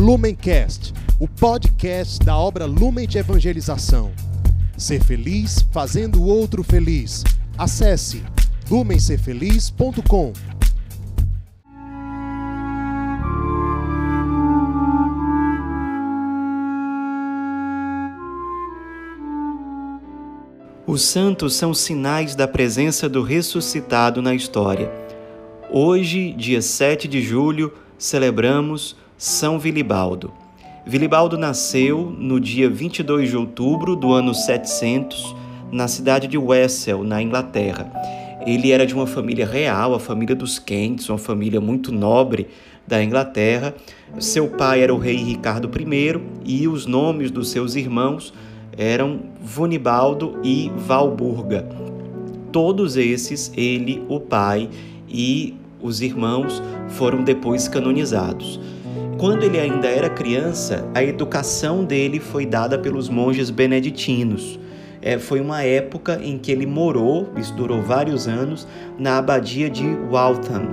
Lumencast, o podcast da obra Lumen de Evangelização. Ser feliz fazendo o outro feliz. Acesse lumencerfeliz.com. Os santos são sinais da presença do ressuscitado na história. Hoje, dia 7 de julho, celebramos São Vilibaldo. Vilibaldo nasceu no dia 22 de outubro do ano 700, na cidade de Wesel, na Inglaterra. Ele era de uma família real, a família dos Kents, uma família muito nobre da Inglaterra. Seu pai era o rei Ricardo I e os nomes dos seus irmãos eram Vunibaldo e Valburga. Todos esses, ele, o pai e os irmãos, foram depois canonizados. Quando ele ainda era criança, a educação dele foi dada pelos monges beneditinos. É, foi uma época em que ele morou, isso durou vários anos, na abadia de Waltham.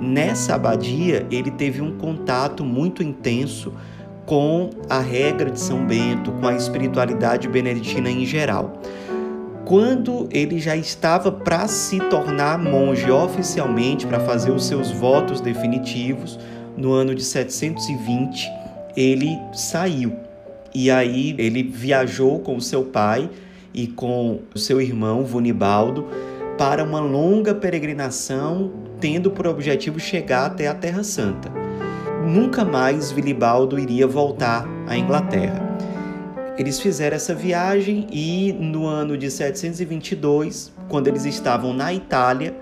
Nessa abadia, ele teve um contato muito intenso com a regra de São Bento, com a espiritualidade beneditina em geral. Quando ele já estava para se tornar monge oficialmente, para fazer os seus votos definitivos, no ano de 720, ele saiu. E aí ele viajou com seu pai e com seu irmão Vunibaldo para uma longa peregrinação, tendo por objetivo chegar até a Terra Santa nunca mais Vilibaldo iria voltar à Inglaterra. Eles fizeram essa viagem e no ano de 722, quando eles estavam na Itália,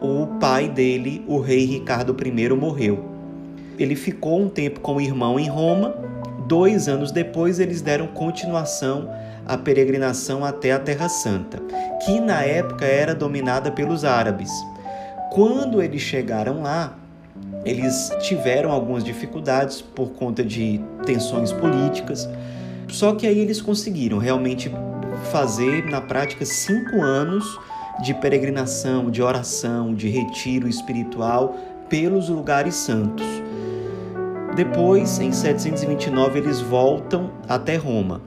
o pai dele, o rei Ricardo I, morreu. Ele ficou um tempo com o irmão em Roma. Dois anos depois, eles deram continuação à peregrinação até a Terra Santa, que na época era dominada pelos árabes. Quando eles chegaram lá, eles tiveram algumas dificuldades por conta de tensões políticas, só que aí eles conseguiram realmente fazer na prática cinco anos de peregrinação, de oração, de retiro espiritual pelos lugares santos. Depois, em 729, eles voltam até Roma.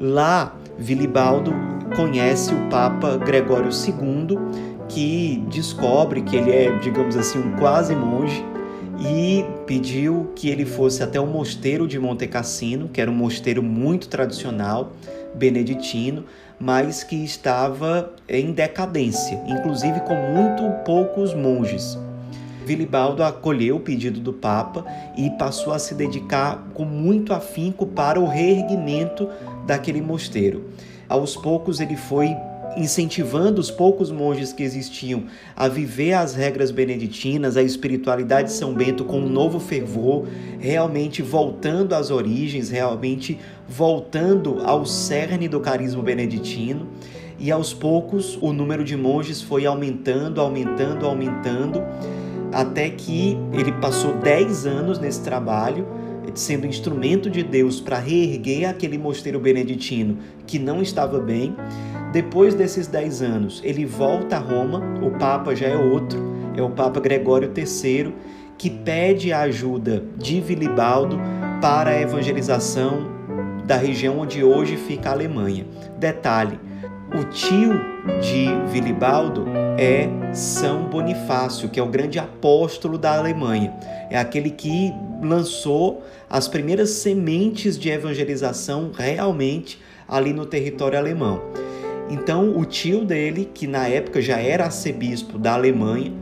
Lá, Vilibaldo conhece o Papa Gregório II, que descobre que ele é, digamos assim, um quase monge e pediu que ele fosse até o mosteiro de Monte Cassino, que era um mosteiro muito tradicional, beneditino, mas que estava em decadência, inclusive com muito poucos monges. Vilibaldo acolheu o pedido do Papa e passou a se dedicar com muito afinco para o reerguimento daquele mosteiro. Aos poucos ele foi incentivando os poucos monges que existiam a viver as regras beneditinas, a espiritualidade de São Bento com um novo fervor, realmente voltando às origens, realmente voltando ao cerne do carisma beneditino. E aos poucos o número de monges foi aumentando, aumentando, aumentando, até que ele passou 10 anos nesse trabalho sendo instrumento de Deus para reerguer aquele mosteiro beneditino que não estava bem. Depois desses dez anos, ele volta a Roma, o Papa já é outro, é o Papa Gregório III, que pede a ajuda de Vilibaldo para a evangelização da região onde hoje fica a Alemanha. Detalhe: o tio de Vilibaldo é São Bonifácio, que é o grande apóstolo da Alemanha. É aquele que lançou as primeiras sementes de evangelização realmente ali no território alemão. Então, o tio dele, que na época já era arcebispo da Alemanha,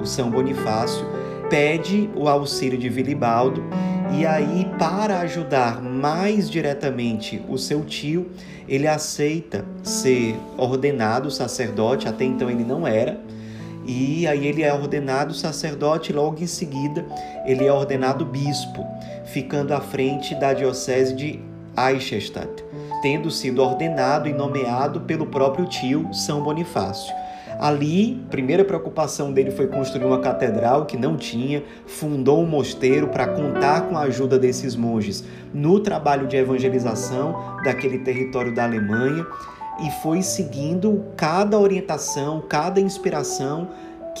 o São Bonifácio, pede o auxílio de Vilibaldo e aí, para ajudar mais diretamente o seu tio, ele aceita ser ordenado sacerdote, até então ele não era. E aí ele é ordenado sacerdote logo em seguida ele é ordenado bispo, ficando à frente da diocese de Eichstätt tendo sido ordenado e nomeado pelo próprio tio São Bonifácio. Ali, a primeira preocupação dele foi construir uma catedral que não tinha, fundou um mosteiro para contar com a ajuda desses monges no trabalho de evangelização daquele território da Alemanha e foi seguindo cada orientação, cada inspiração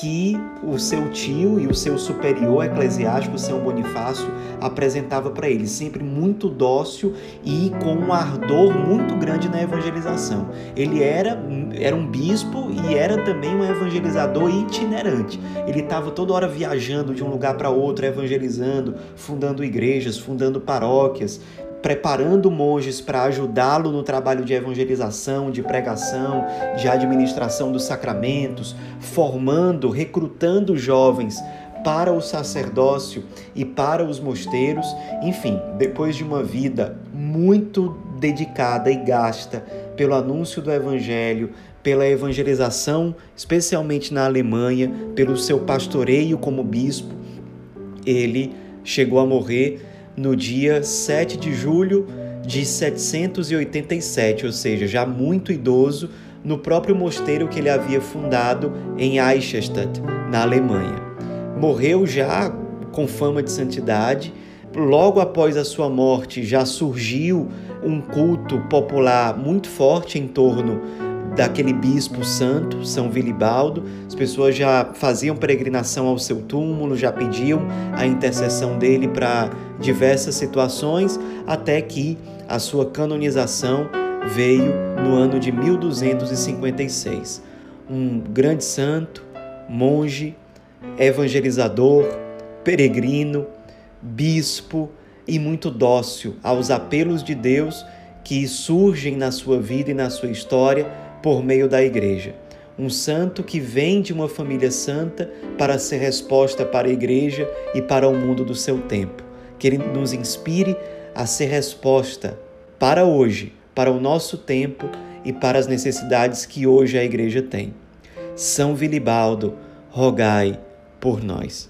que o seu tio e o seu superior eclesiástico, São Bonifácio, apresentava para ele, sempre muito dócil e com um ardor muito grande na evangelização. Ele era, era um bispo e era também um evangelizador itinerante. Ele estava toda hora viajando de um lugar para outro, evangelizando, fundando igrejas, fundando paróquias, preparando monges para ajudá-lo no trabalho de evangelização, de pregação, de administração dos sacramentos, formando, recrutando jovens para o sacerdócio e para os mosteiros. Enfim, depois de uma vida muito dedicada e gasta pelo anúncio do evangelho, pela evangelização, especialmente na Alemanha, pelo seu pastoreio como bispo, ele chegou a morrer no dia 7 de julho de 787, ou seja, já muito idoso, no próprio mosteiro que ele havia fundado em Eichstätt, na Alemanha. Morreu já com fama de santidade. Logo após a sua morte, já surgiu um culto popular muito forte em torno daquele bispo santo, São Vilibaldo. As pessoas já faziam peregrinação ao seu túmulo, já pediam a intercessão dele para diversas situações, até que a sua canonização veio no ano de 1256. Um grande santo, monge, evangelizador, peregrino, bispo e muito dócil aos apelos de Deus que surgem na sua vida e na sua história por meio da Igreja. Um santo que vem de uma família santa para ser resposta para a Igreja e para o mundo do seu tempo. Que ele nos inspire a ser resposta para hoje, para o nosso tempo e para as necessidades que hoje a Igreja tem. São Vilibaldo, rogai por nós.